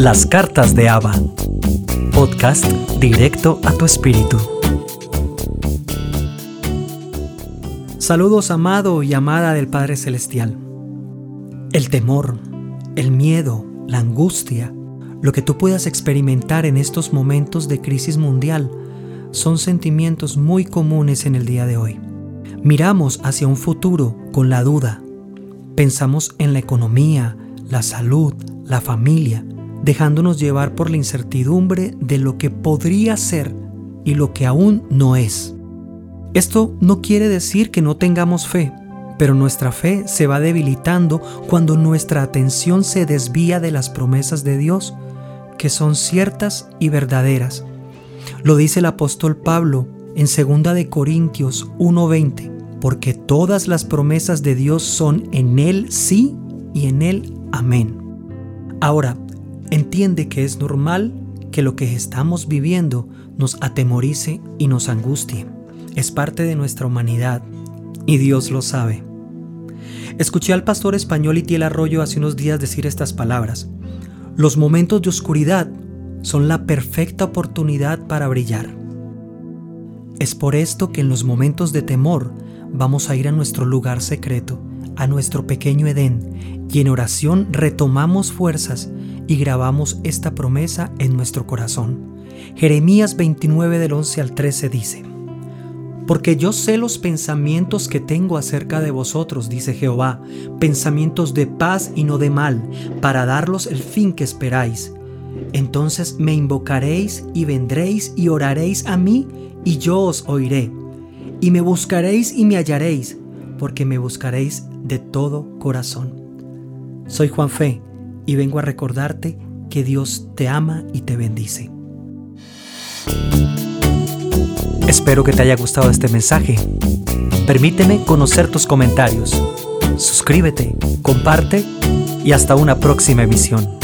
Las cartas de Ava. Podcast directo a tu espíritu. Saludos amado y amada del Padre Celestial. El temor, el miedo, la angustia, lo que tú puedas experimentar en estos momentos de crisis mundial son sentimientos muy comunes en el día de hoy. Miramos hacia un futuro con la duda. Pensamos en la economía, la salud, la familia, dejándonos llevar por la incertidumbre de lo que podría ser y lo que aún no es. Esto no quiere decir que no tengamos fe, pero nuestra fe se va debilitando cuando nuestra atención se desvía de las promesas de Dios, que son ciertas y verdaderas. Lo dice el apóstol Pablo en 2 de Corintios 1:20, porque todas las promesas de Dios son en él sí y en él amén. Ahora, Entiende que es normal que lo que estamos viviendo nos atemorice y nos angustie. Es parte de nuestra humanidad y Dios lo sabe. Escuché al pastor español Itiel Arroyo hace unos días decir estas palabras. Los momentos de oscuridad son la perfecta oportunidad para brillar. Es por esto que en los momentos de temor vamos a ir a nuestro lugar secreto, a nuestro pequeño Edén, y en oración retomamos fuerzas y grabamos esta promesa en nuestro corazón. Jeremías 29 del 11 al 13 dice, Porque yo sé los pensamientos que tengo acerca de vosotros, dice Jehová, pensamientos de paz y no de mal, para darlos el fin que esperáis. Entonces me invocaréis y vendréis y oraréis a mí, y yo os oiré. Y me buscaréis y me hallaréis, porque me buscaréis de todo corazón. Soy Juan Fe y vengo a recordarte que Dios te ama y te bendice. Espero que te haya gustado este mensaje. Permíteme conocer tus comentarios. Suscríbete, comparte y hasta una próxima emisión.